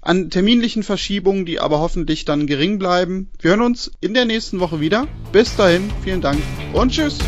an terminlichen Verschiebungen, die aber hoffentlich dann gering bleiben. Wir hören uns in der nächsten Woche wieder. Bis dahin, vielen Dank und tschüss.